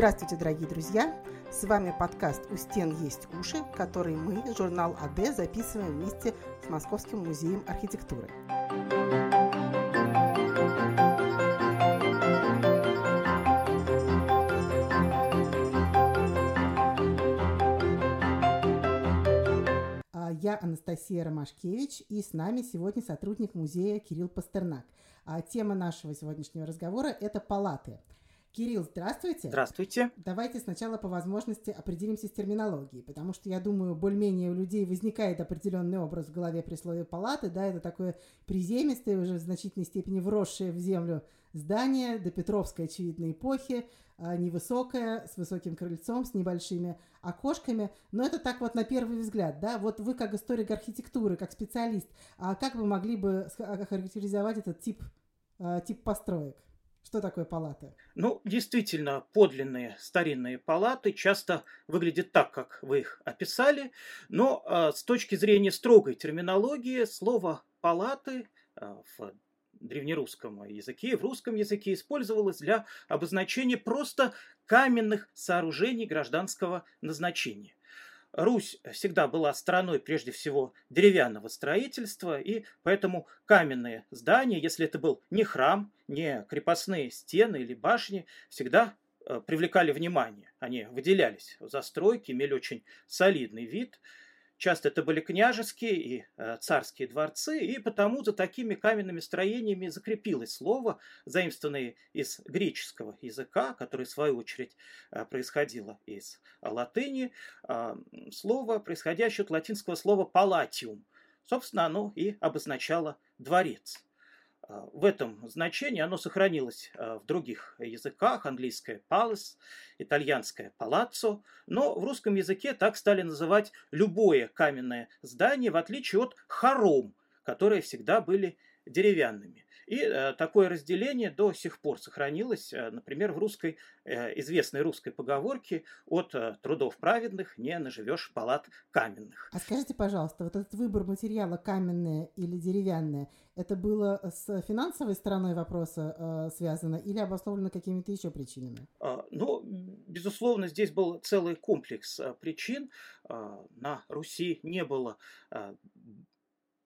Здравствуйте, дорогие друзья! С вами подкаст «У стен есть уши», который мы, журнал АД, записываем вместе с Московским музеем архитектуры. А, Я Анастасия Ромашкевич, и с нами сегодня сотрудник музея Кирилл Пастернак. А тема нашего сегодняшнего разговора – это палаты – Кирилл, здравствуйте. Здравствуйте. Давайте сначала по возможности определимся с терминологией, потому что, я думаю, более-менее у людей возникает определенный образ в голове при слове палаты, да, это такое приземистое, уже в значительной степени вросшее в землю здание до Петровской, очевидной эпохи, а, невысокое, с высоким крыльцом, с небольшими окошками, но это так вот на первый взгляд, да, вот вы как историк архитектуры, как специалист, а как вы могли бы характеризовать этот тип, а, тип построек? Что такое палаты? Ну, действительно, подлинные старинные палаты часто выглядят так, как вы их описали, но э, с точки зрения строгой терминологии слово «палаты» э, в древнерусском языке в русском языке использовалось для обозначения просто каменных сооружений гражданского назначения. Русь всегда была страной прежде всего деревянного строительства, и поэтому каменные здания, если это был не храм, не крепостные стены или башни, всегда э, привлекали внимание. Они выделялись в застройке, имели очень солидный вид – Часто это были княжеские и э, царские дворцы, и потому за такими каменными строениями закрепилось слово, заимствованное из греческого языка, которое, в свою очередь, э, происходило из латыни, э, слово, происходящее от латинского слова «палатиум». Собственно, оно и обозначало «дворец». А, в этом значении оно сохранилось а, в других языках, английское palace, итальянское palazzo, но в русском языке так стали называть любое каменное здание, в отличие от хором, которые всегда были деревянными. И э, такое разделение до сих пор сохранилось, э, например, в русской, э, известной русской поговорке «от трудов праведных не наживешь палат каменных». А скажите, пожалуйста, вот этот выбор материала каменное или деревянное, это было с финансовой стороной вопроса связано или обусловлено какими-то еще причинами? А, ну, безусловно, здесь был целый комплекс причин. А, на Руси не было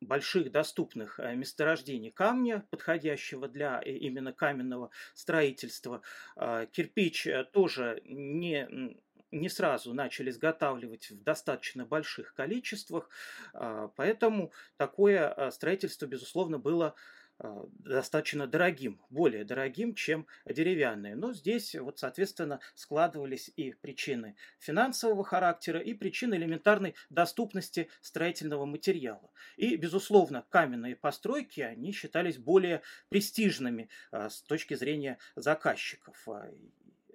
больших доступных э, месторождений камня, подходящего для э, именно каменного строительства. А, кирпич э, тоже не не сразу начали изготавливать в достаточно больших количествах, а, поэтому такое строительство, безусловно, было достаточно дорогим, более дорогим, чем деревянные. Но здесь, вот, соответственно, складывались и причины финансового характера, и причины элементарной доступности строительного материала. И, безусловно, каменные постройки, они считались более престижными а, с точки зрения заказчиков а,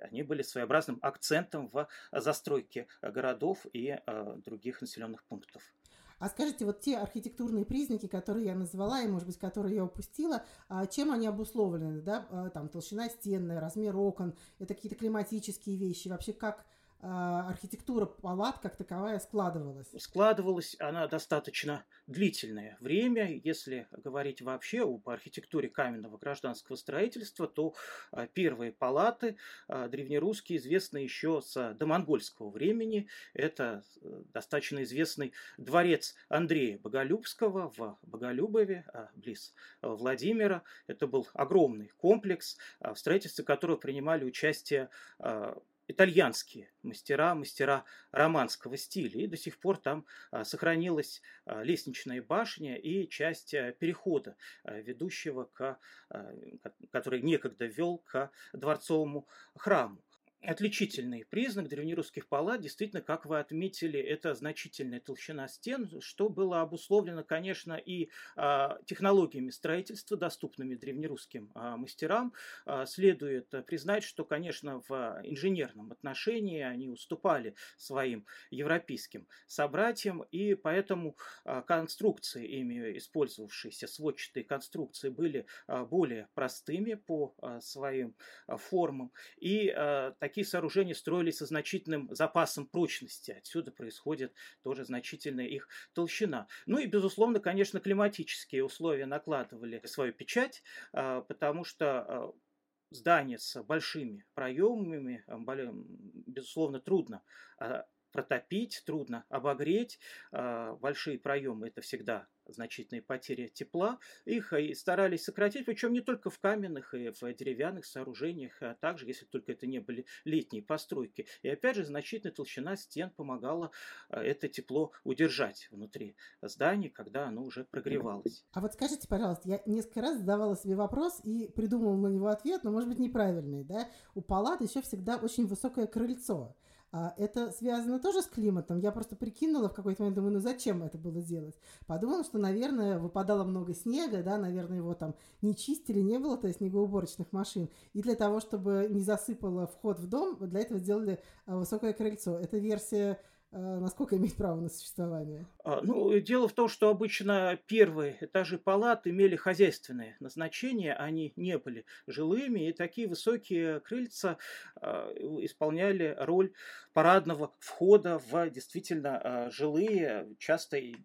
они были своеобразным акцентом в застройке городов и других населенных пунктов. А скажите, вот те архитектурные признаки, которые я назвала, и, может быть, которые я упустила, а чем они обусловлены, да, а, там, толщина стен, размер окон, это какие-то климатические вещи, вообще как архитектура палат как таковая складывалась? Складывалась она достаточно длительное время. Если говорить вообще об архитектуре каменного гражданского строительства, то а, первые палаты а, древнерусские известны еще с домонгольского времени. Это э, достаточно известный дворец Андрея Боголюбского в Боголюбове, близ Владимира. Это был огромный комплекс, в строительстве которого принимали участие итальянские мастера, мастера романского стиля. И до сих пор там а, сохранилась а, лестничная башня и часть а, перехода, ведущего к, который некогда вел к дворцовому храму. Отличительный признак древнерусских палат, действительно, как вы отметили, это значительная толщина стен, что было обусловлено, конечно, и а, технологиями строительства, доступными древнерусским а, мастерам. А, следует признать, что, конечно, в инженерном отношении они уступали своим европейским собратьям, и поэтому а, конструкции, ими использовавшиеся сводчатые конструкции, были а, более простыми по а, своим а, формам, и а, такие сооружения строились со значительным запасом прочности. Отсюда происходит тоже значительная их толщина. Ну и, безусловно, конечно, климатические условия накладывали свою печать, а, потому что а, здание с большими проемами, безусловно, трудно протопить, трудно обогреть. Большие проемы – это всегда значительные потери тепла. Их и старались сократить, причем не только в каменных и в деревянных сооружениях, а также, если только это не были летние постройки. И опять же, значительная толщина стен помогала э, это тепло удержать внутри здания, когда оно уже прогревалось. А вот скажите, пожалуйста, я несколько раз задавала себе вопрос и придумала на него ответ, но, может быть, неправильный. Да? У палат еще всегда очень высокое крыльцо. А это связано тоже с климатом. Я просто прикинула в какой-то момент, думаю, ну зачем это было делать? Подумала, что, наверное, выпадало много снега, да, наверное, его там не чистили, не было, то есть снегоуборочных машин. И для того, чтобы не засыпало вход в дом, для этого сделали а, высокое крыльцо. Это версия насколько имеет право на существование? А, ну, дело в том, что обычно первые этажи палат имели хозяйственное назначение, они не были жилыми, и такие высокие крыльца а, исполняли роль парадного входа в действительно а, жилые, часто и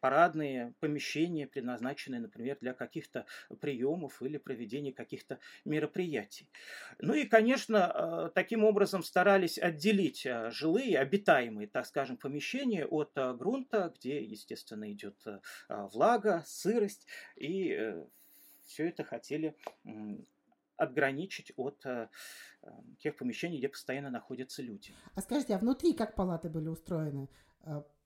парадные помещения, предназначенные, например, для каких-то приемов или проведения каких-то мероприятий. Ну и, конечно, таким образом старались отделить жилые, обитаемые, так скажем, помещение от э, грунта, где, естественно, идет э, влага, сырость, и э, все это хотели отграничить от тех помещений, где постоянно находятся люди. А скажите, а внутри как палаты были устроены?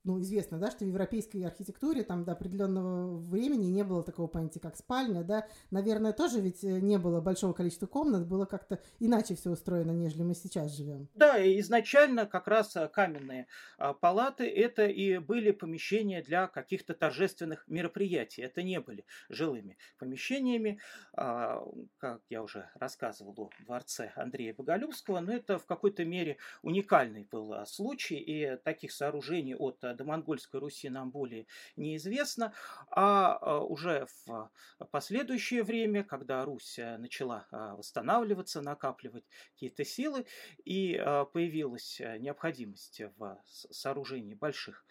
Ну, известно, да, что в европейской архитектуре там до определенного времени не было такого понятия, как спальня, да. Наверное, тоже ведь э, не было большого количества комнат, было как-то иначе все устроено, нежели мы сейчас живем. Да, изначально как раз э, каменные а, палаты это и были помещения для каких-то торжественных мероприятий. Это не были жилыми помещениями, а, как я уже рассказывал о дворце Андрея Боголюбского, но это в какой-то мере уникальный был а, случай, и таких сооружений от до Монгольской Руси нам более неизвестно, а, а уже в последующее время, когда Русь э, начала а, восстанавливаться, накапливать какие-то силы, и а, появилась э, необходимость в сооружении больших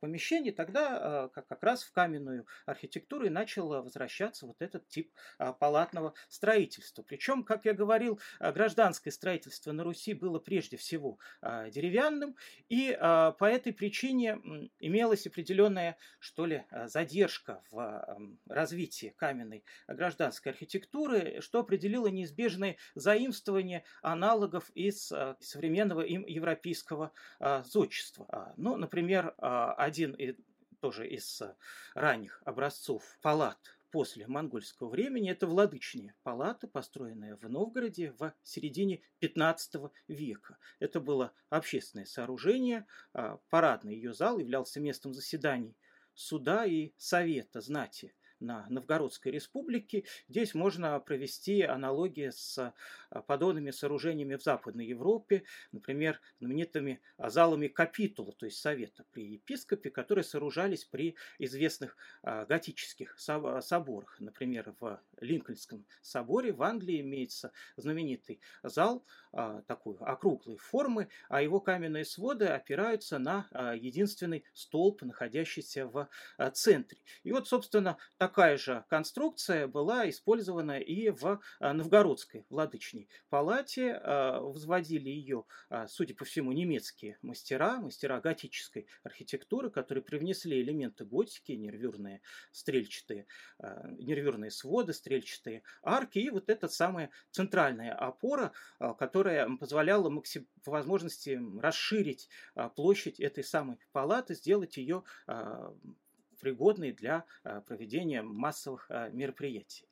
помещений, тогда как раз в каменную архитектуру и начал возвращаться вот этот тип палатного строительства. Причем, как я говорил, гражданское строительство на Руси было прежде всего деревянным, и по этой причине имелась определенная, что ли, э, задержка в развитии каменной гражданской архитектуры, что определило неизбежное заимствование аналогов из э, современного им европейского э, зодчества. А, ну, например, один тоже из ранних образцов палат после монгольского времени это владычные палаты, построенные в Новгороде в середине 15 века. Это было общественное сооружение, а, парадный ее зал являлся местом заседаний суда и совета знати на Новгородской республике. Здесь можно провести аналогии с а, подобными сооружениями в Западной Европе, например, знаменитыми залами капитула, то есть совета при епископе, которые сооружались при известных а, готических соборах. Например, в Линкольнском соборе в Англии имеется знаменитый зал а, такой округлой формы, а его каменные своды опираются на единственный столб, находящийся в центре. И вот, собственно, так такая же конструкция была использована и в а, Новгородской владычной палате. А, возводили ее, а, судя по всему, немецкие мастера, мастера готической архитектуры, которые привнесли элементы готики, нервюрные стрельчатые, нервюрные своды, стрельчатые арки и вот эта самая центральная опора, которая позволяла максим... по возможности расширить площадь этой самой палаты, сделать ее пригодный для а, проведения массовых а, мероприятий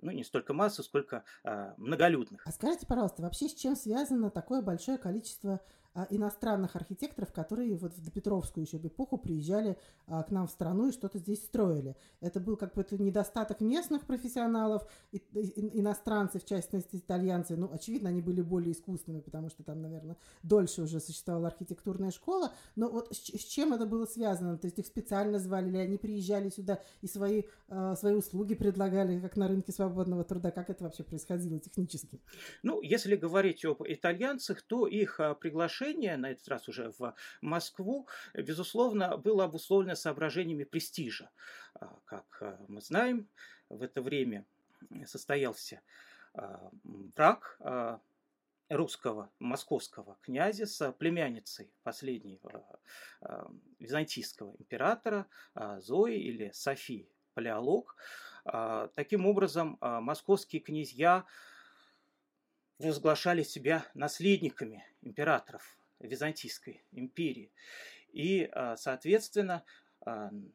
ну, не столько массу, сколько а, многолюдных. А скажите, пожалуйста, вообще с чем связано такое большое количество иностранных архитекторов, которые вот в допетровскую еще эпоху приезжали а, к нам в страну и что-то здесь строили. Это был как бы это недостаток местных профессионалов, и, и, иностранцы, в частности итальянцы, ну, очевидно, они были более искусными, потому что там, наверное, дольше уже существовала архитектурная школа, но вот с, чем это было связано? То есть их специально звали, или они приезжали сюда и свои, э, свои услуги предлагали, как на рынке свободного труда? Как это вообще происходило технически? Ну, если говорить об итальянцах, то их приглашение приглашение, на этот раз уже в Москву, безусловно, было обусловлено соображениями престижа. А, как э, мы знаем, в это время состоялся брак русского московского князя с племянницей последнего византийского императора Зои или Софии Палеолог. Таким образом, московские князья возглашали себя наследниками императоров Византийской империи. И, соответственно,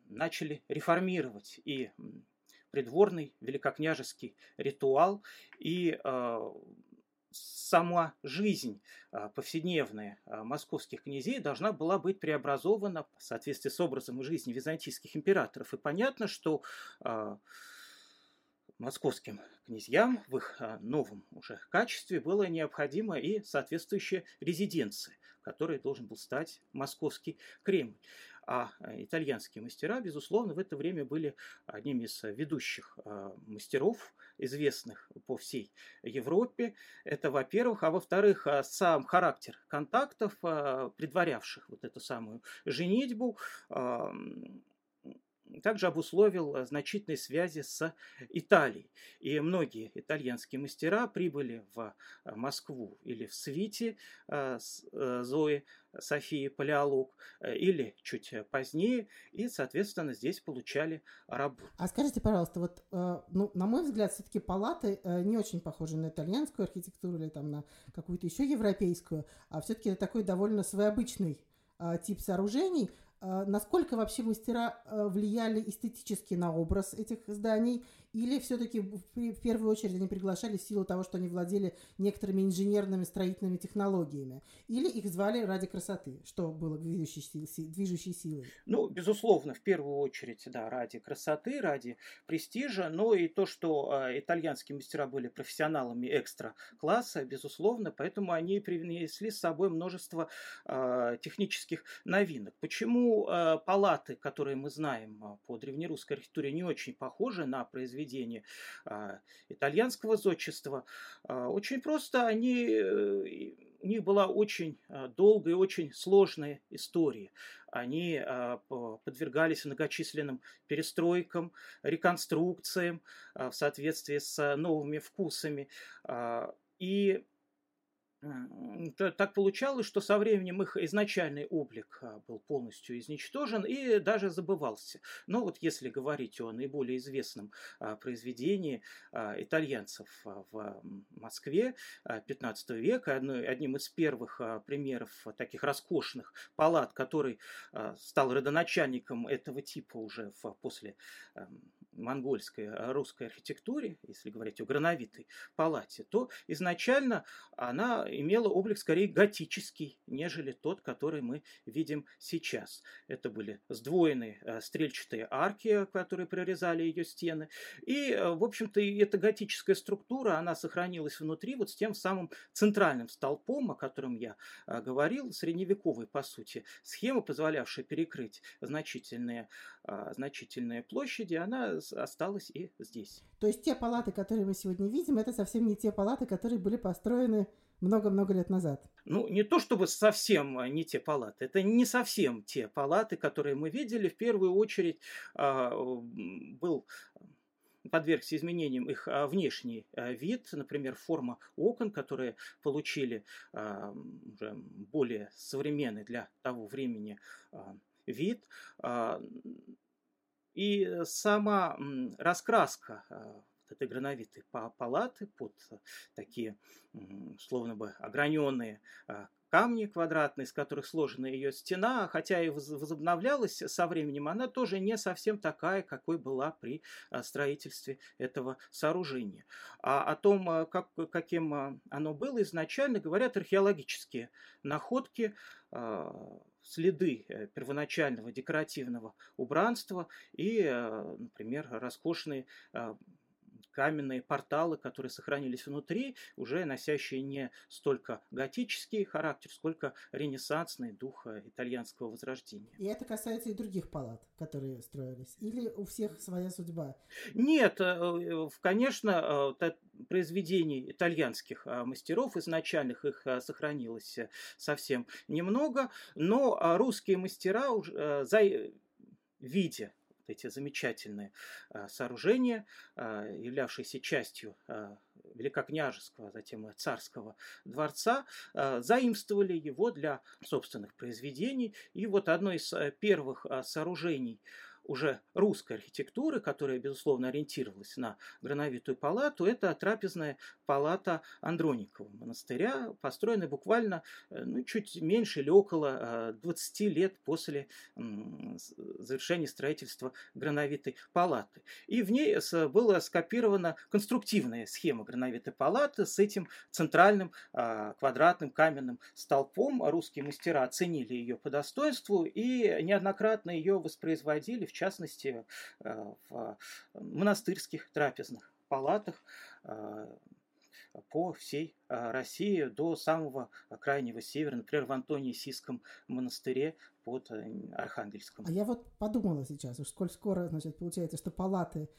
начали реформировать и придворный великокняжеский ритуал, и сама жизнь повседневная московских князей должна была быть преобразована в соответствии с образом жизни византийских императоров. И понятно, что московским князьям в их а, новом уже качестве было необходимо и соответствующая резиденция, которой должен был стать московский Кремль. А, а итальянские мастера, безусловно, в это время были одними из ведущих а, мастеров, известных по всей Европе. Это, во-первых. А во-вторых, сам характер контактов, предварявших вот эту самую женитьбу, также обусловил э, значительные связи с Италией. И многие итальянские мастера прибыли в э, Москву или в свите э, Зои Софии Палеолог, или чуть позднее, и, соответственно, здесь получали работу. А скажите, пожалуйста, вот, ну, на мой взгляд, все-таки палаты не очень похожи на итальянскую архитектуру или там на какую-то еще европейскую, а все-таки это такой довольно своеобычный тип сооружений. А, насколько вообще мастера а, влияли эстетически на образ этих зданий? Или все-таки в первую очередь они приглашали в силу того, что они владели некоторыми инженерными строительными технологиями? Или их звали ради красоты, что было движущей, силой? Ну, безусловно, в первую очередь, да, ради красоты, ради престижа, но и то, что э, итальянские мастера были профессионалами экстра-класса, безусловно, поэтому они принесли с собой множество э, технических новинок. Почему э, палаты, которые мы знаем по древнерусской архитектуре, не очень похожи на произведения произведения а, итальянского зодчества. А, очень просто они, э, у них была очень а, долгая и очень сложная история. Они подвергались многочисленным перестройкам, реконструкциям в соответствии с новыми вкусами. И так получалось, что со временем их изначальный облик а, был полностью изничтожен и даже забывался. Но вот если говорить о наиболее известном а, произведении а, итальянцев в Москве 15 века, одним из первых примеров таких роскошных палат, который стал родоначальником этого типа уже после монгольской э, русской архитектуре, если говорить о грановитой палате, то изначально она имела облик скорее готический, нежели тот, который мы видим сейчас. Это были сдвоенные э, стрельчатые арки, которые прорезали ее стены. И, э, в общем-то, эта готическая структура, она сохранилась внутри вот с тем самым центральным столпом, о котором я говорил, средневековой, по сути, схема, позволявшая перекрыть значительные, значительные площади, она осталось и здесь. То есть те палаты, которые мы сегодня видим, это совсем не те палаты, которые были построены много-много лет назад. Ну, не то чтобы совсем не те палаты, это не совсем те палаты, которые мы видели. В первую очередь э, был подвергся изменениям их а, внешний а, вид, например, форма окон, которые получили уже более современный для того времени вид. И э, сама раскраска э, этой грановитой палаты под э, такие словно бы ограненные камни квадратные, из которых сложена ее стена, хотя и возобновлялась со временем, она тоже не совсем такая, какой была при строительстве этого сооружения. А о том, как, каким оно было изначально, говорят археологические находки следы э, первоначального декоративного убранства и, э, например, роскошные э, каменные порталы, которые сохранились внутри, уже носящие не столько готический характер, сколько ренессансный дух итальянского возрождения. И это касается и других палат, которые строились? Или у всех своя судьба? Нет, конечно, произведений итальянских мастеров, изначальных их сохранилось совсем немного, но русские мастера, уже видя эти замечательные сооружения, являвшиеся частью великокняжеского, а затем и царского дворца, заимствовали его для собственных произведений. И вот одно из первых сооружений уже русской архитектуры, которая, безусловно, ориентировалась на грановитую палату, это трапезная палата Андроникова монастыря, построенная буквально э, ну, чуть меньше или около 20 э, лет после завершения строительства грановитой палаты. И в ней была скопирована конструктивная схема грановитой палаты с этим центральным а, квадратным каменным столпом. Русские мастера оценили ее по достоинству и неоднократно ее воспроизводили в частности, э, в монастырских трапезных палатах э, по всей э, России до самого крайнего севера, например, в Антонии-Сийском монастыре под Архангельском. А я вот подумала сейчас, уж сколь скоро, значит, получается, что палаты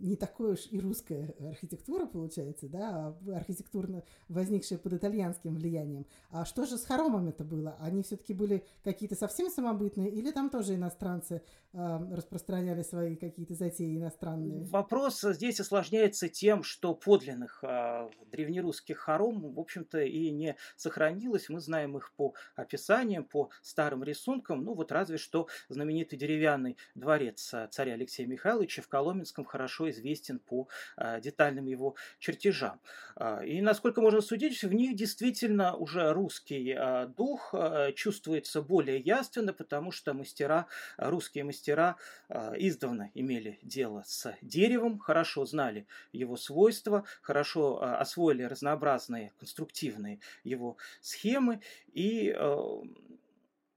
не такой уж и русская архитектура получается, да, а архитектурно возникшая под итальянским влиянием. А что же с хоромами это было? Они все-таки были какие-то совсем самобытные или там тоже иностранцы э, распространяли свои какие-то затеи иностранные? Вопрос здесь осложняется тем, что подлинных э, древнерусских хором, в общем-то, и не сохранилось. Мы знаем их по описаниям, по старым рисункам, ну вот разве что знаменитый деревянный дворец царя Алексея Михайловича в Коломенском хорошо известен по а, детальным его чертежам. А, и, насколько можно судить, в них действительно уже русский а, дух чувствуется более яственно, потому что мастера, русские мастера издавна имели дело с деревом, хорошо знали его свойства, хорошо освоили разнообразные конструктивные его схемы и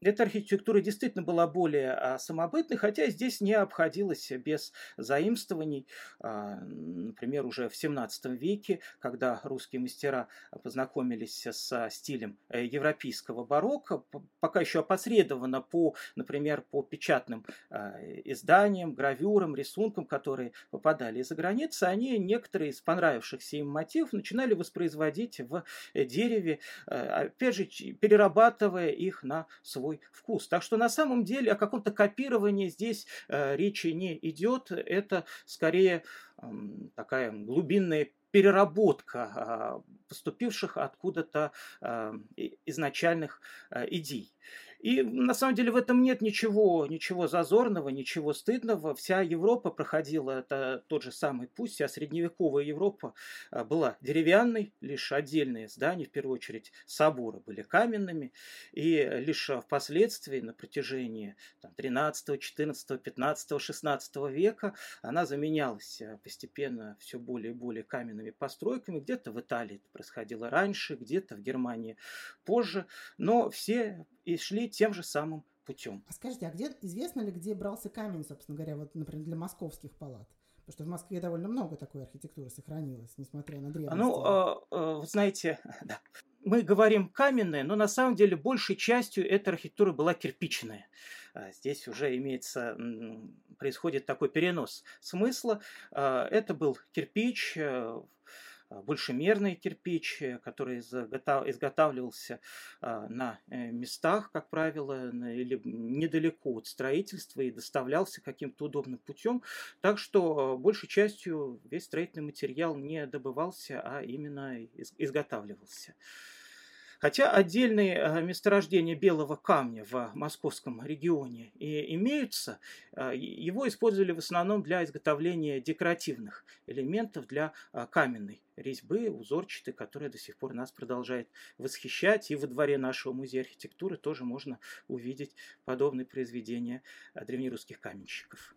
эта архитектура действительно была более а, самобытной, хотя здесь не обходилось без заимствований. А, например, уже в 17 веке, когда русские мастера познакомились с стилем э, европейского барокко, пока еще опосредованно по, например, по печатным а, изданиям, гравюрам, рисункам, которые попадали из-за границы, они некоторые из понравившихся им мотивов начинали воспроизводить в дереве, э, опять же, перерабатывая их на свой свой вкус. Так что на самом деле о каком-то копировании здесь э, речи не идет. Это скорее такая глубинная переработка э, поступивших откуда-то э, изначальных э, идей. И на самом деле в этом нет ничего, ничего зазорного, ничего стыдного. Вся Европа проходила это тот же самый путь, вся средневековая Европа а, была деревянной, лишь отдельные здания, в первую очередь соборы были каменными, и лишь впоследствии на протяжении там, 13, 14, 15, 16 века она заменялась а, постепенно все более и более каменными постройками. Где-то в Италии это происходило раньше, где-то в Германии позже, но все и шли тем же самым путем. А скажите, а где известно ли, где брался камень, собственно говоря, вот, например, для московских палат? Потому что в Москве довольно много такой архитектуры сохранилось, несмотря на древность. Ну, э, э, вы знаете, да, мы говорим каменная, но на самом деле большей частью эта архитектура была кирпичная. А здесь уже имеется, происходит такой перенос смысла. А, это был кирпич, э, а, большемерный кирпич, э, который изготавливался а, на э, местах, как правило, или недалеко от строительства и доставлялся каким-то удобным путем. Так что большей частью весь строительный материал не добывался, а именно изготавливался. Хотя отдельные э, месторождения белого камня в московском регионе и имеются, э, его использовали в основном для изготовления декоративных элементов для э, каменной резьбы, узорчатой, которая до сих пор нас продолжает восхищать. И во дворе нашего музея архитектуры тоже можно увидеть подобные произведения древнерусских каменщиков.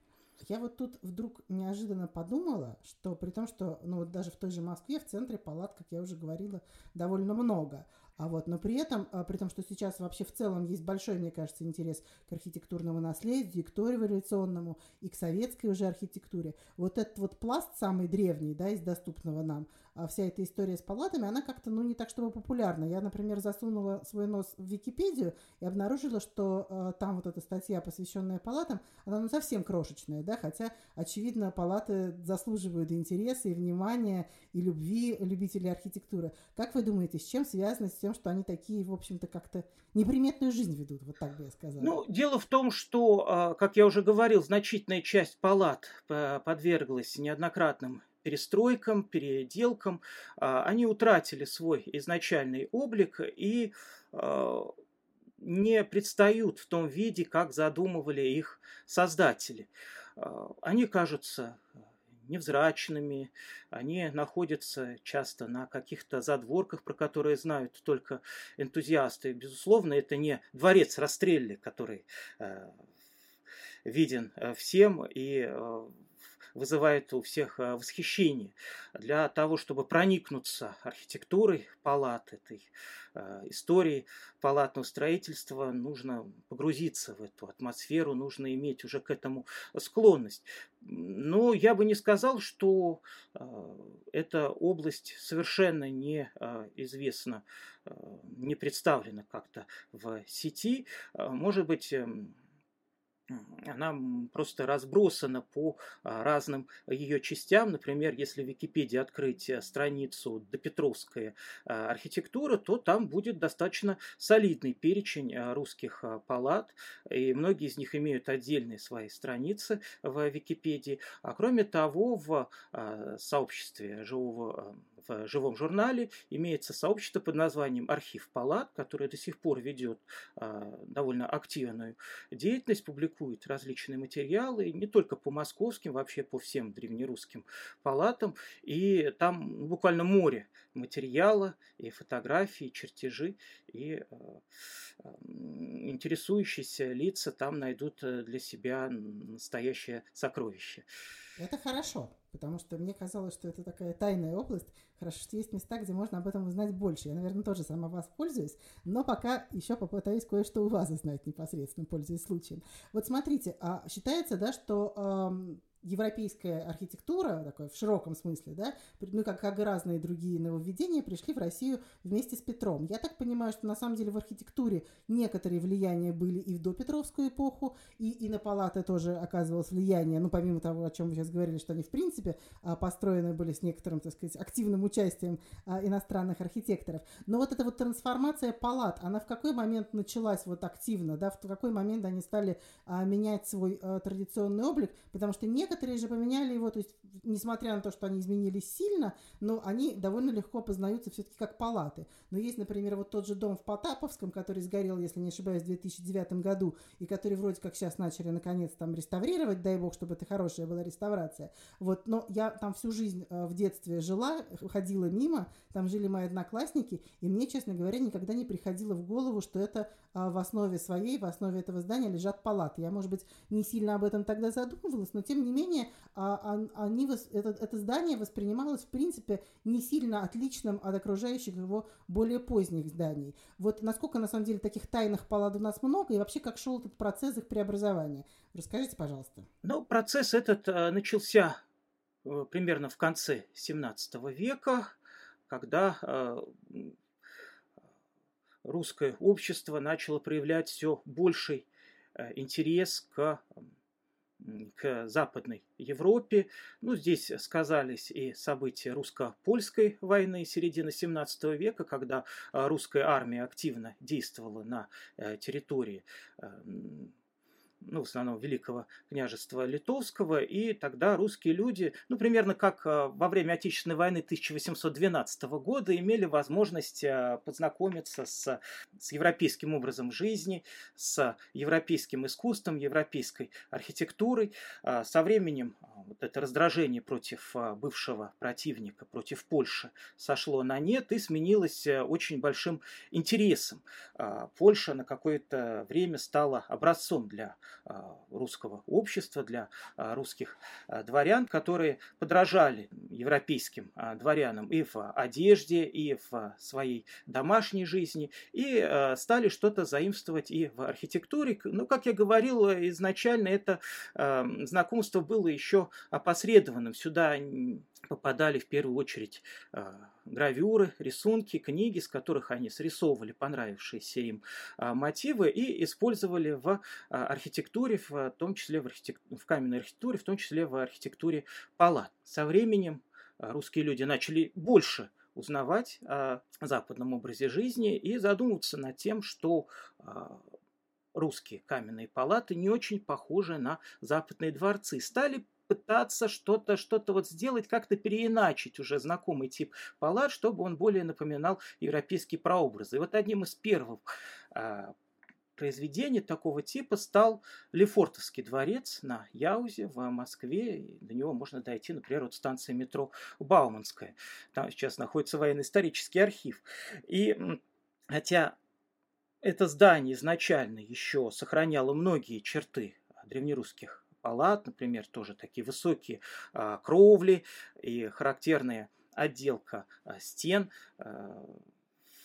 Я вот тут вдруг неожиданно подумала, что при том, что ну, вот даже в той же Москве, в центре палат, как я уже говорила, довольно много – а вот, но при этом, а, при том, что сейчас вообще в целом есть большой, мне кажется, интерес к архитектурному наследию, и к дореволюционному, и к советской уже архитектуре. Вот этот вот пласт самый древний, да, из доступного нам, вся эта история с палатами, она как-то, ну, не так, чтобы популярна. Я, например, засунула свой нос в Википедию и обнаружила, что э, там вот эта статья, посвященная палатам, она, ну, совсем крошечная, да, хотя, очевидно, палаты заслуживают интереса и внимания, и любви любителей архитектуры. Как вы думаете, с чем связано тем, что они такие, в общем-то, как-то неприметную жизнь ведут, вот так бы я сказала. Ну, дело в том, что, а, как я уже говорил, значительная часть палат подверглась неоднократным перестройкам, переделкам. А, они утратили свой изначальный облик и а, не предстают в том виде, как задумывали их создатели. Они кажутся невзрачными, они находятся часто на каких-то задворках, про которые знают только энтузиасты. Безусловно, это не дворец Расстрелли, который э, виден э, всем и э, вызывает у всех э, восхищение. Для того, чтобы проникнуться архитектурой палат этой э, истории палатного строительства, нужно погрузиться в эту атмосферу, нужно иметь уже к этому склонность. Но я бы не сказал, что э, эта область совершенно не известна, не представлена как-то в сети. Может быть, эм, она просто разбросана по а, разным ее частям. Например, если в Википедии открыть э, страницу «Допетровская а, архитектура», то там будет достаточно солидный перечень а, русских палат, и многие из них имеют отдельные свои страницы в Википедии. А кроме того, в сообществе живого в живом журнале имеется сообщество под названием «Архив палат», которое до сих пор ведет а, довольно активную деятельность, публикует различные материалы, не только по московским, вообще по всем древнерусским палатам. И там буквально море материала, и фотографии, и чертежи, и а, интересующиеся лица там найдут э, для себя настоящее сокровище. Это хорошо, потому что мне казалось, что это такая тайная область. Хорошо, что есть места, где можно об этом узнать больше. Я, наверное, тоже сама воспользуюсь, но пока еще попытаюсь кое-что у вас узнать непосредственно, пользуясь случаем. Вот смотрите, а считается, да, что европейская архитектура, такой в широком смысле, да, ну, как, как и разные другие нововведения, пришли в Россию вместе с Петром. Я так понимаю, что на самом деле в архитектуре некоторые влияния были и в допетровскую эпоху, и, и на палаты тоже оказывалось влияние, ну, помимо того, о чем вы сейчас говорили, что они, в принципе, а, построены были с некоторым, так сказать, активным участием а, иностранных архитекторов. Но вот эта вот трансформация палат, она в какой момент началась вот активно, да, в какой момент они стали а, менять свой традиционный облик, потому что некоторые некоторые же поменяли его, то есть, несмотря на то, что они изменились сильно, но они довольно легко познаются все-таки как палаты. Но есть, например, вот тот же дом в Потаповском, который сгорел, если не ошибаюсь, в 2009 году, и который вроде как сейчас начали наконец там реставрировать, дай бог, чтобы это хорошая была реставрация. Вот, но я там всю жизнь э, в детстве жила, ходила мимо, там жили мои одноклассники, и мне, честно говоря, никогда не приходило в голову, что это э, в основе своей, в основе этого здания лежат палаты. Я, может быть, не сильно об этом тогда задумывалась, но тем не менее менее, а, они, это, это здание воспринималось, в принципе, не сильно отличным от окружающих его более поздних зданий. Вот насколько, на самом деле, таких тайных палат у нас много, и вообще, как шел этот процесс их преобразования? Расскажите, пожалуйста. Ну, процесс этот э, начался э, примерно в конце 17 века, когда э, русское общество начало проявлять все больший интерес к к Западной Европе. Ну, здесь сказались и события русско-польской войны середины XVII века, когда а, русская армия активно действовала на э, территории э, ну, в основном Великого княжества Литовского, и тогда русские люди, ну, примерно как а, во время Отечественной войны 1812 года, имели возможность а, познакомиться с, с европейским образом жизни, с европейским искусством, европейской архитектурой. А, со временем вот это раздражение против бывшего противника, против Польши, сошло на нет и сменилось очень большим интересом. Польша на какое-то время стала образцом для а, русского общества, для а, русских а, дворян, которые подражали европейским дворянам и в одежде, и в своей домашней жизни, и стали что-то заимствовать и в архитектуре. Ну, как я говорил, изначально это знакомство было еще опосредованным. Сюда попадали в первую очередь гравюры, рисунки, книги, с которых они срисовывали понравившиеся им а, мотивы и использовали в а, архитектуре, в том числе в, архитек... в каменной архитектуре, в том числе в архитектуре палат. Со временем русские люди начали больше узнавать о западном образе жизни и задумываться над тем, что русские каменные палаты не очень похожи на западные дворцы. Стали пытаться что-то что вот сделать, как-то переиначить уже знакомый тип палат, чтобы он более напоминал европейские прообразы. И вот одним из первых а, произведений такого типа стал Лефортовский дворец на Яузе в Москве. И до него можно дойти, например, от станции метро Бауманская. Там сейчас находится военно-исторический архив. И хотя это здание изначально еще сохраняло многие черты древнерусских палат, например, тоже такие высокие а, кровли и характерная отделка а, стен а,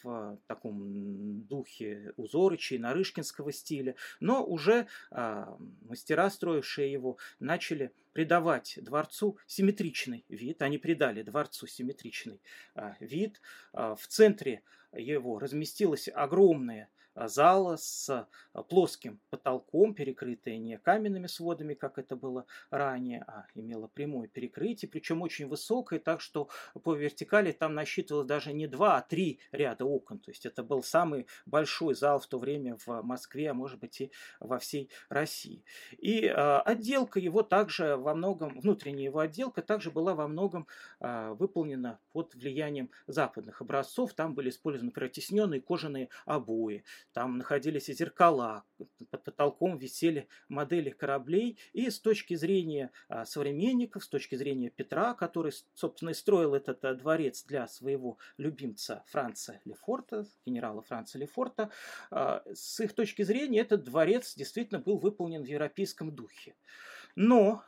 в таком духе Узорыча Нарышкинского стиля, но уже мастера, строившие его, начали придавать дворцу симметричный вид. Они придали дворцу симметричный вид. В центре его разместилась огромная зала с плоским потолком, перекрытая не каменными сводами, как это было ранее, а имела прямое перекрытие, причем очень высокое, так что по вертикали там насчитывалось даже не два, а три ряда окон. То есть это был самый большой зал в то время в Москве, а может быть и во всей России. И э, отделка его также во многом, внутренняя его отделка также была во многом э, выполнена под влиянием западных образцов. Там были использованы протесненные кожаные обои, там находились зеркала, под потолком висели модели кораблей. И с точки зрения а, современников, с точки зрения Петра, который, собственно, и строил этот а, дворец для своего любимца Франца Лефорта, генерала Франца Лефорта, а, с их точки зрения этот дворец действительно был выполнен в европейском духе. Но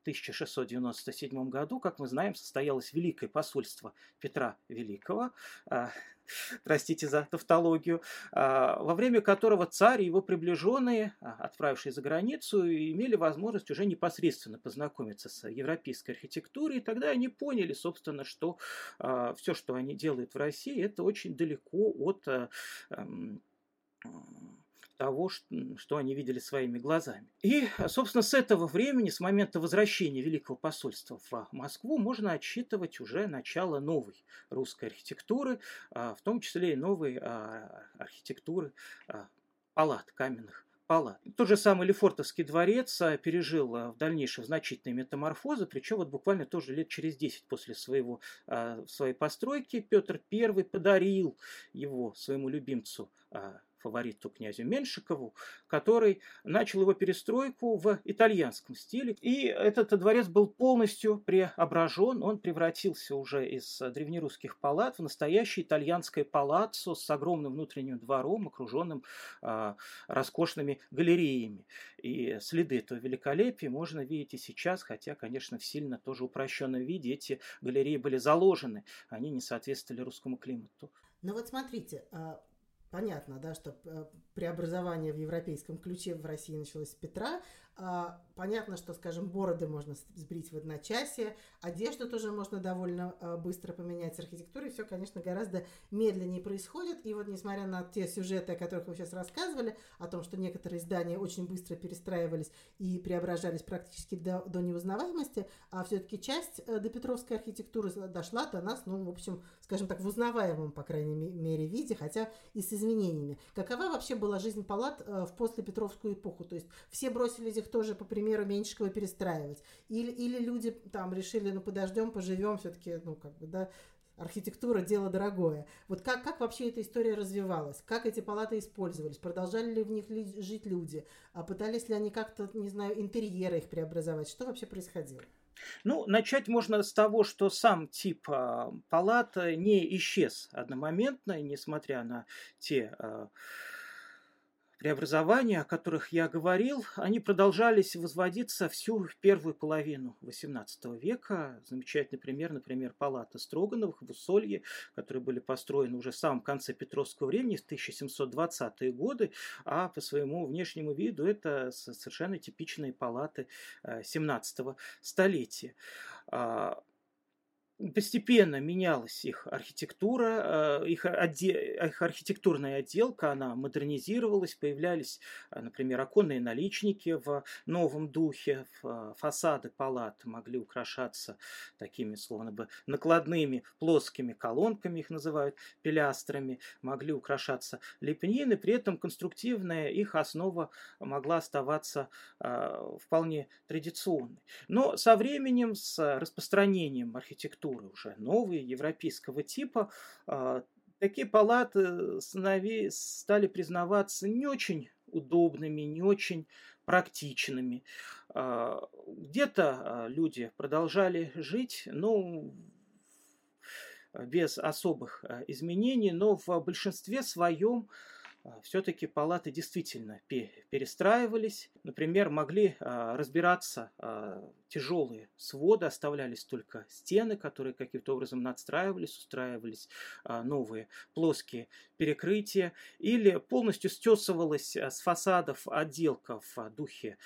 в 1697 году, как мы знаем, состоялось Великое посольство Петра Великого, а, простите за тавтологию, а, во время которого царь и его приближенные, а, отправившие за границу, имели возможность уже непосредственно познакомиться с европейской архитектурой, и тогда они поняли, собственно, что все, что они делают в России, это очень далеко от эм, того, что они видели своими глазами. И, собственно, с этого времени, с момента возвращения Великого посольства в Москву, можно отсчитывать уже начало новой русской архитектуры, а, в том числе и новой а, архитектуры а, палат, каменных палат. Тот же самый Лефортовский дворец пережил в дальнейшем значительные метаморфозы, причем вот буквально тоже лет через 10 после своего, своей постройки Петр I подарил его своему любимцу фавориту князю Меншикову, который начал его перестройку в итальянском стиле. И этот дворец был полностью преображен, он превратился уже из древнерусских палат в настоящее итальянское палаццо с огромным внутренним двором, окруженным э, роскошными галереями. И следы этого великолепия можно видеть и сейчас, хотя, конечно, в сильно тоже упрощенном виде эти галереи были заложены, они не соответствовали русскому климату. Ну вот смотрите, а, понятно, да, что э, преобразование в европейском ключе в России началось с Петра, понятно, что, скажем, бороды можно сбрить в одночасье, одежду тоже можно довольно а, быстро поменять с архитектурой. Все, конечно, гораздо медленнее происходит. И вот, несмотря на те сюжеты, о которых вы сейчас рассказывали, о том, что некоторые здания очень быстро перестраивались и преображались практически до, до неузнаваемости, а все-таки часть э, до Петровской архитектуры дошла до нас, ну, в общем, скажем так, в узнаваемом, по крайней мере, виде, хотя и с изменениями. Какова вообще была жизнь палат э, в послепетровскую эпоху? То есть все бросились тоже, по примеру Меньшикова, перестраивать. Или, или люди там решили, ну, подождем, поживем, все-таки, ну, как бы, да, архитектура – дело дорогое. Вот как, как вообще эта история развивалась? Как эти палаты использовались? Продолжали ли в них ли, жить люди? А пытались ли они как-то, не знаю, интерьеры их преобразовать? Что вообще происходило? Ну, начать можно с того, что сам тип а, палат не исчез одномоментно, несмотря на те а, преобразования, о которых я говорил, они продолжались возводиться всю первую половину XVIII века. Замечательный пример, например, палата Строгановых в Усолье, которые были построены уже в самом конце Петровского времени, в 1720-е годы, а по своему внешнему виду это совершенно типичные палаты XVII э, столетия. Постепенно менялась их архитектура, их, отде... их архитектурная отделка, она модернизировалась, появлялись, например, оконные наличники в новом духе, фасады палат могли украшаться такими, словно бы, накладными плоскими колонками, их называют пилястрами, могли украшаться лепнины, при этом конструктивная их основа могла оставаться вполне традиционной. Но со временем, с распространением архитектуры, архитектуры уже новые, европейского типа, а, такие палаты стали признаваться не очень удобными, не очень практичными. А, где-то а, люди продолжали жить, но без особых изменений, но в большинстве своем все-таки палаты действительно перестраивались. Например, могли а, разбираться а, тяжелые своды, оставлялись только стены, которые каким-то образом надстраивались, устраивались новые плоские перекрытия, или полностью стесывалась с фасадов отделка в духе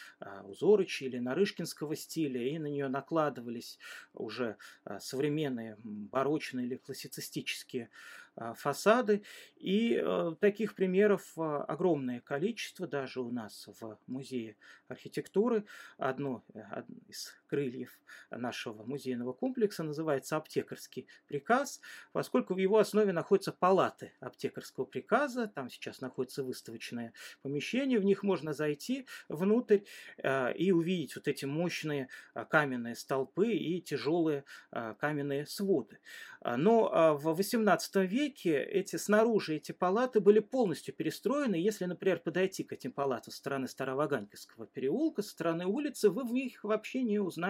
Узорыча или Нарышкинского стиля, и на нее накладывались уже современные барочные или классицистические а, фасады. И э, таких примеров а, огромное количество даже у нас в музее архитектуры. Одно, э, одно из крыльев нашего музейного комплекса называется аптекарский приказ, поскольку в его основе находятся палаты аптекарского приказа. Там сейчас находится выставочное помещение, в них можно зайти внутрь э, и увидеть вот эти мощные каменные столпы и тяжелые каменные своды. Но в XVIII веке эти, снаружи эти палаты были полностью перестроены. Если, например, подойти к этим палатам со стороны Староваганьковского переулка, со стороны улицы, вы в них вообще не узнаете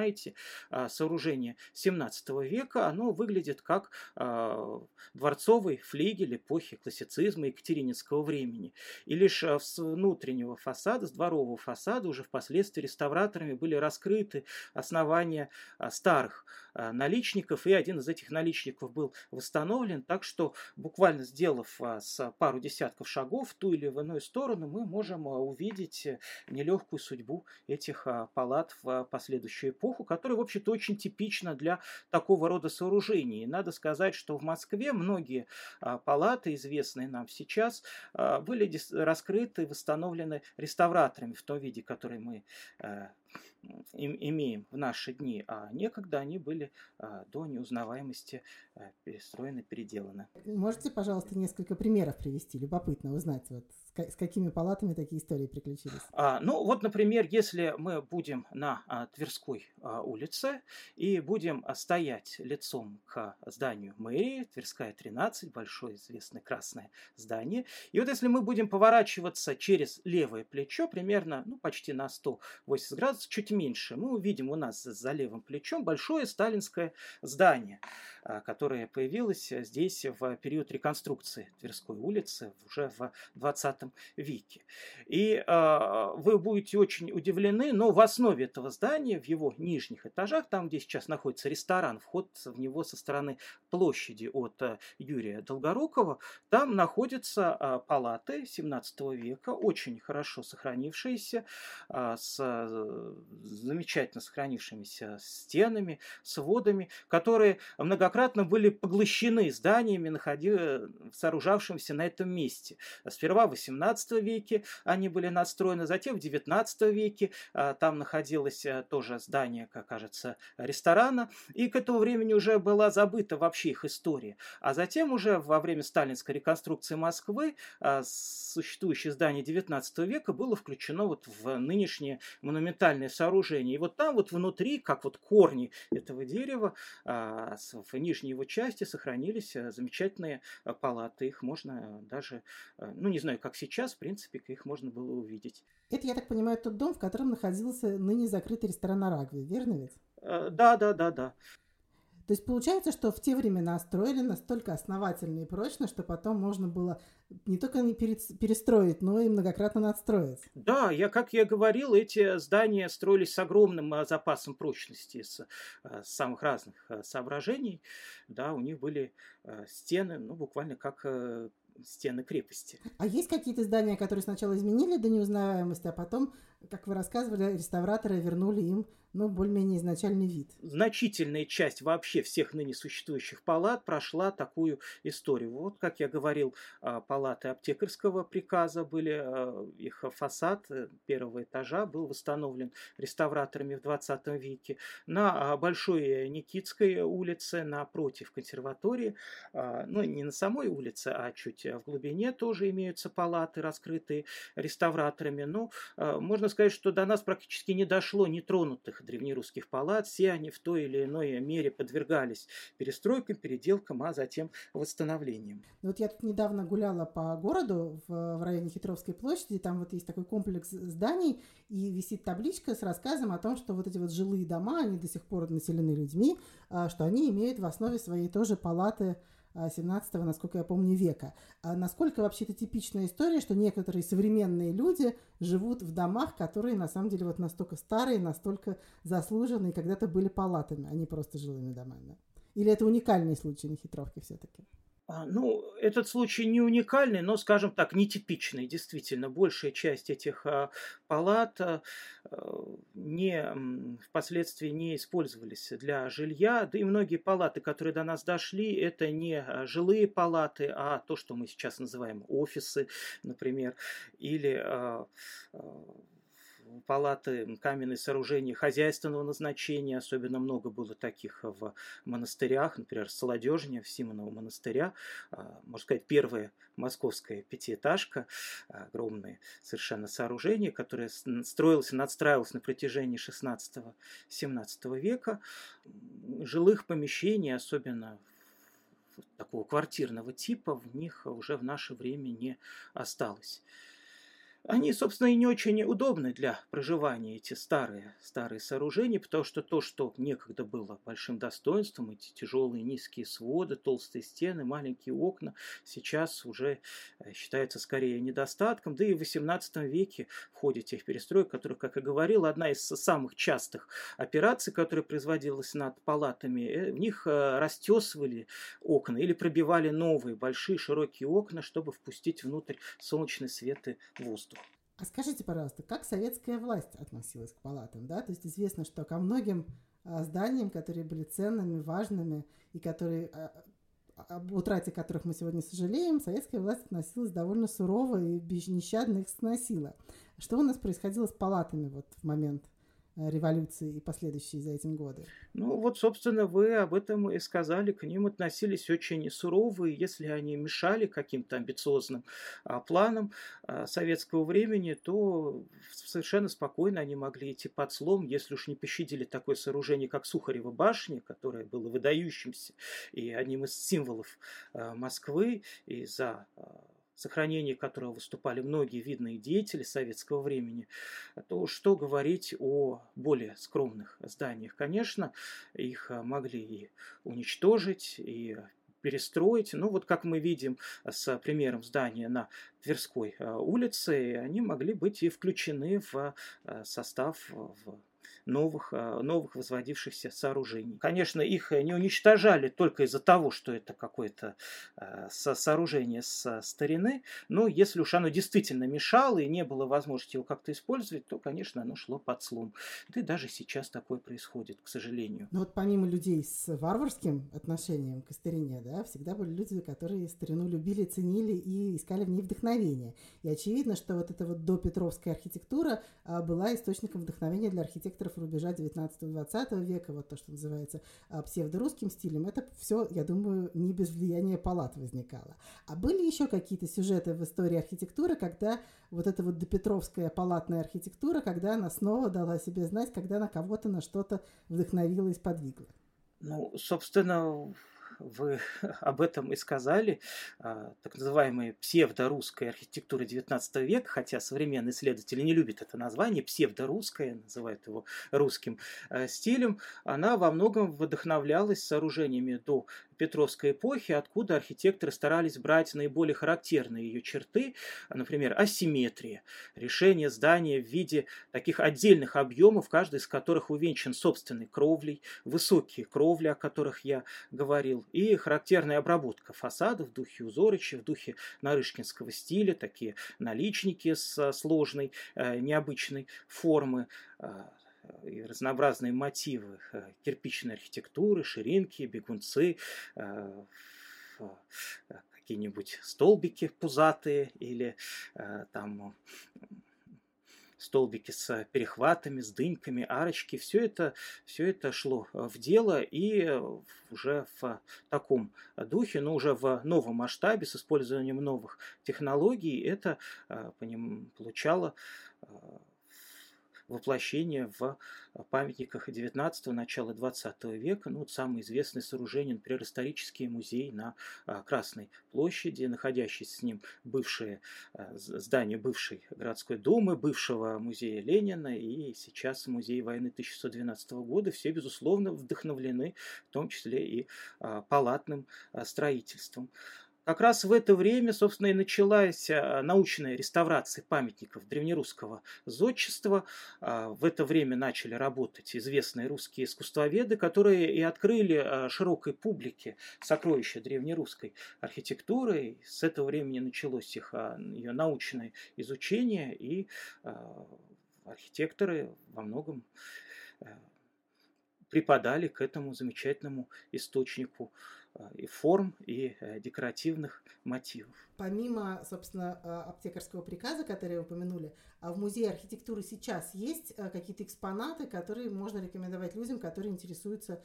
а, сооружение 17 века. Оно выглядит как а, дворцовый флигель эпохи классицизма Екатерининского времени. И лишь а, с внутреннего фасада, с дворового фасада уже впоследствии реставраторами были раскрыты основания старых наличников, и один из этих наличников был восстановлен, так что буквально сделав с пару десятков шагов в ту или в иную сторону, мы можем увидеть нелегкую судьбу этих палат в последующую эпоху, которая, в общем-то, очень типична для такого рода сооружений. И надо сказать, что в Москве многие палаты, известные нам сейчас, были раскрыты, восстановлены реставраторами в том виде, который мы э, имеем в наши дни, а некогда они были а, до неузнаваемости а, перестроены, переделаны. Можете, пожалуйста, несколько примеров привести? Любопытно узнать, вот, с какими палатами такие истории приключились. А, ну, вот, например, если мы будем на а, Тверской а, улице и будем а, стоять лицом к зданию мэрии, Тверская 13, большое известное красное здание, и вот если мы будем поворачиваться через левое плечо, примерно, ну, почти на 180 градусов, чуть меньше, мы увидим у нас за левым плечом большое сталинское здание, а, которое появилось здесь в период реконструкции Тверской улицы уже в 20 веке. И э, вы будете очень удивлены, но в основе этого здания, в его нижних этажах, там, где сейчас находится ресторан, вход в него со стороны площади от э, Юрия Долгорукова, там находятся э, палаты 17 века, очень хорошо сохранившиеся, э, с э, замечательно сохранившимися стенами, сводами, которые многократно были поглощены зданиями, находи... Э, сооружавшимися на этом месте. Сперва 18 XVIII веке они были надстроены, затем в XIX веке а, там находилось э, тоже здание, как кажется, ресторана, и к этому времени уже была забыта вообще их история. А затем уже во время сталинской реконструкции Москвы а, существующее здание XIX века было включено вот в нынешнее монументальное сооружение. И вот там вот внутри, как вот корни этого дерева, а, в нижней его части сохранились э, замечательные э, палаты. Их можно даже, ну не знаю, как сейчас, в принципе, их можно было увидеть. Это, я так понимаю, тот дом, в котором находился ныне закрытый ресторан Арагви, верно ведь? Э, да, да, да, да. То есть получается, что в те времена строили настолько основательно и прочно, что потом можно было не только не перестроить, но и многократно надстроить. Да, я, как я говорил, эти здания строились с огромным а, запасом прочности, с, а, с самых разных а, соображений. Да, у них были стены, ну, буквально как э, стены крепости. А есть какие-то здания, которые сначала изменили до неузнаваемости, а потом как вы рассказывали, реставраторы вернули им ну, более-менее изначальный вид. Значительная часть вообще всех ныне существующих палат прошла такую историю. Вот, как я говорил, а, палаты аптекарского приказа были, а, их фасад э, первого этажа был восстановлен реставраторами в 20 веке. На а, Большой Никитской улице, напротив консерватории, ну, не на самой улице, а чуть в глубине тоже имеются палаты, раскрытые реставраторами. Но можно сказать, что до нас практически не дошло нетронутых древнерусских палат, все они в той или иной мере подвергались перестройкам, переделкам, а затем восстановлениям. Ну вот я тут недавно гуляла по городу в, в районе Хитровской площади, там вот есть такой комплекс зданий, и висит табличка с рассказом о том, что вот эти вот жилые дома, они до сих пор населены людьми, а, что они имеют в основе своей тоже палаты 17 насколько я помню, века. А насколько вообще это типичная история, что некоторые современные люди живут в домах, которые на самом деле вот настолько старые, настолько заслуженные, когда-то были палатами, а не просто жилыми домами? Или это уникальный случай на хитровке все-таки? А, ну, этот случай не уникальный, но, скажем так, нетипичный. Действительно, большая часть этих а, палат а, не, впоследствии не использовались для жилья. Да и многие палаты, которые до нас дошли, это не жилые палаты, а то, что мы сейчас называем офисы, например, или палаты, каменные сооружения хозяйственного назначения, особенно много было таких в монастырях, например, Солодежня, в Симонова монастыря, а, можно сказать, первая московская пятиэтажка, огромное совершенно сооружение, которое строилось и надстраивалось на протяжении 16-17 века. Жилых помещений, особенно такого квартирного типа, в них уже в наше время не осталось. Они, собственно, и не очень удобны для проживания, эти старые, старые сооружения, потому что то, что некогда было большим достоинством, эти тяжелые низкие своды, толстые стены, маленькие окна, сейчас уже э, считается скорее недостатком. Да и в XVIII веке в ходе тех перестроек, которых, как я говорил, одна из самых частых операций, которая производилась над палатами, э, в них э, растесывали окна или пробивали новые большие широкие окна, чтобы впустить внутрь солнечный свет и воздух. А скажите, пожалуйста, как советская власть относилась к палатам? Да? То есть известно, что ко многим а, зданиям, которые были ценными, важными и которые а, об утрате которых мы сегодня сожалеем, советская власть относилась довольно сурово и нещадно их сносила. Что у нас происходило с палатами вот в момент революции и последующие за этим годы? Ну вот, собственно, вы об этом и сказали. К ним относились очень сурово, и если они мешали каким-то амбициозным а, планам а, советского времени, то совершенно спокойно они могли идти под слом, если уж не пощадили такое сооружение, как Сухарева башня, которое было выдающимся и одним из символов а, Москвы, и за а, сохранении которого выступали многие видные деятели советского времени, то что говорить о более скромных зданиях? Конечно, их а, могли и уничтожить, и перестроить. Ну вот как мы видим с примером здания на Тверской а, улице, они могли быть и включены в а, состав в новых, а, новых возводившихся сооружений. Конечно, их не уничтожали только из-за того, что это какое-то а, сооружение с старины, но если уж оно действительно мешало и не было возможности его как-то использовать, то, конечно, оно шло под слом. Да и даже сейчас такое происходит, к сожалению. Но вот помимо людей с варварским отношением к старине, да, всегда были люди, которые старину любили, ценили и искали в ней вдохновение. И очевидно, что вот эта вот допетровская архитектура а, была источником вдохновения для архитекторов рубежа 19-20 века, вот то, что называется а, псевдорусским стилем, это все, я думаю, не без влияния палат возникало. А были еще какие-то сюжеты в истории архитектуры, когда вот эта вот допетровская палатная архитектура, когда она снова дала себе знать, когда она кого-то на что-то вдохновила и сподвигла? Ну, собственно, вы об этом и сказали, а, так называемая псевдорусская архитектура XIX века, хотя современные исследователи не любят это название, псевдорусская, называют его русским э, стилем, она во многом вдохновлялась сооружениями до Петровской эпохи, откуда архитекторы старались брать наиболее характерные ее черты, например, асимметрия, решение здания в виде таких отдельных объемов, каждый из которых увенчан собственной кровлей, высокие кровли, о которых я говорил, и характерная обработка фасада в духе Узорыча, в духе нарышкинского стиля, такие наличники с сложной, необычной формы, и разнообразные мотивы кирпичной архитектуры, ширинки, бегунцы, какие-нибудь столбики пузатые или там столбики с перехватами, с дыньками, арочки. Все это, все это шло в дело и уже в таком духе, но уже в новом масштабе, с использованием новых технологий, это э, получало э, воплощение в памятниках XIX начала XX века. Ну, вот самый известный сооружение, например, исторический музей на а, Красной площади, находящийся с ним бывшее а, здание бывшей городской думы, бывшего музея Ленина и сейчас музей войны 1612 года. Все, безусловно, вдохновлены в том числе и а, палатным строительством. Как раз в это время, собственно, и началась а, научная реставрация памятников древнерусского зодчества. А, в это время начали работать известные русские искусствоведы, которые и открыли а, широкой публике сокровища древнерусской архитектуры. С этого времени началось их ее научное изучение, и архитекторы во многом припадали к этому замечательному источнику и форм, и э, декоративных мотивов. Помимо, собственно, а, аптекарского приказа, который вы упомянули, а в музее архитектуры сейчас есть э, какие-то экспонаты, которые можно рекомендовать людям, которые интересуются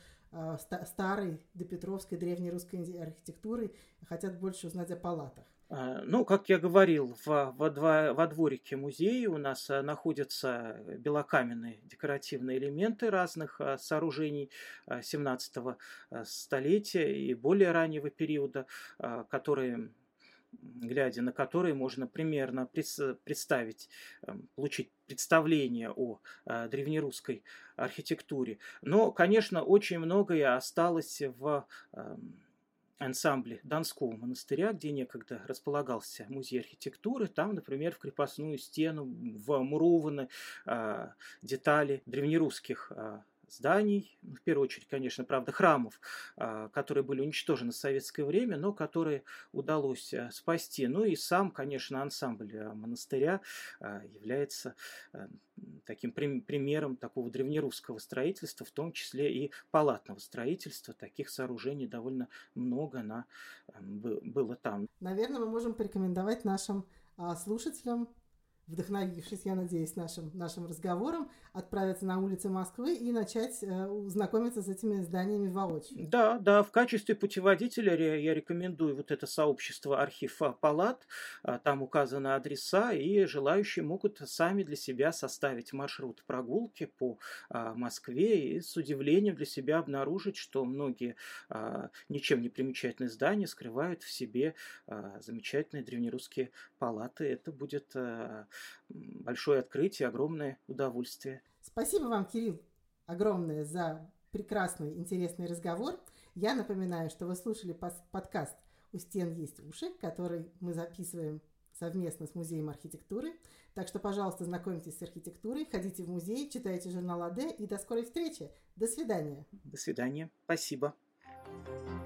старой допетровской древнерусской архитектурой, хотят больше узнать о палатах? А, ну, как я говорил, в, во, два, во дворике музея у нас а, находятся белокаменные декоративные элементы разных а, сооружений 17 столетия и более раннего периода, которые глядя на которые можно примерно представить, получить представление о древнерусской архитектуре. Но, конечно, очень многое осталось в ансамбле Донского монастыря, где некогда располагался музей архитектуры. Там, например, в крепостную стену вмурованы а, детали древнерусских а, зданий, ну, в первую очередь, конечно, правда, храмов, а, которые были уничтожены в советское время, но которые удалось а, спасти. Ну и сам, конечно, ансамбль а, монастыря является таким примером такого древнерусского строительства, в том числе и палатного строительства. Таких сооружений довольно много на, было там. Наверное, мы можем порекомендовать нашим слушателям вдохновившись, я надеюсь, нашим, нашим разговором, отправиться на улицы Москвы и начать э, знакомиться с этими зданиями воочию. Да, да, в качестве путеводителя я рекомендую вот это сообщество архива палат, а, там указаны адреса, и желающие могут сами для себя составить маршрут прогулки по а, Москве и с удивлением для себя обнаружить, что многие а, ничем не примечательные здания скрывают в себе замечательные древнерусские палаты. Это будет большое открытие, огромное удовольствие. Спасибо вам, Кирилл, огромное за прекрасный, интересный разговор. Я напоминаю, что вы слушали подкаст «У стен есть уши», который мы записываем совместно с Музеем архитектуры. Так что, пожалуйста, знакомьтесь с архитектурой, ходите в музей, читайте журнал АД и до скорой встречи. До свидания. До свидания. Спасибо. thank you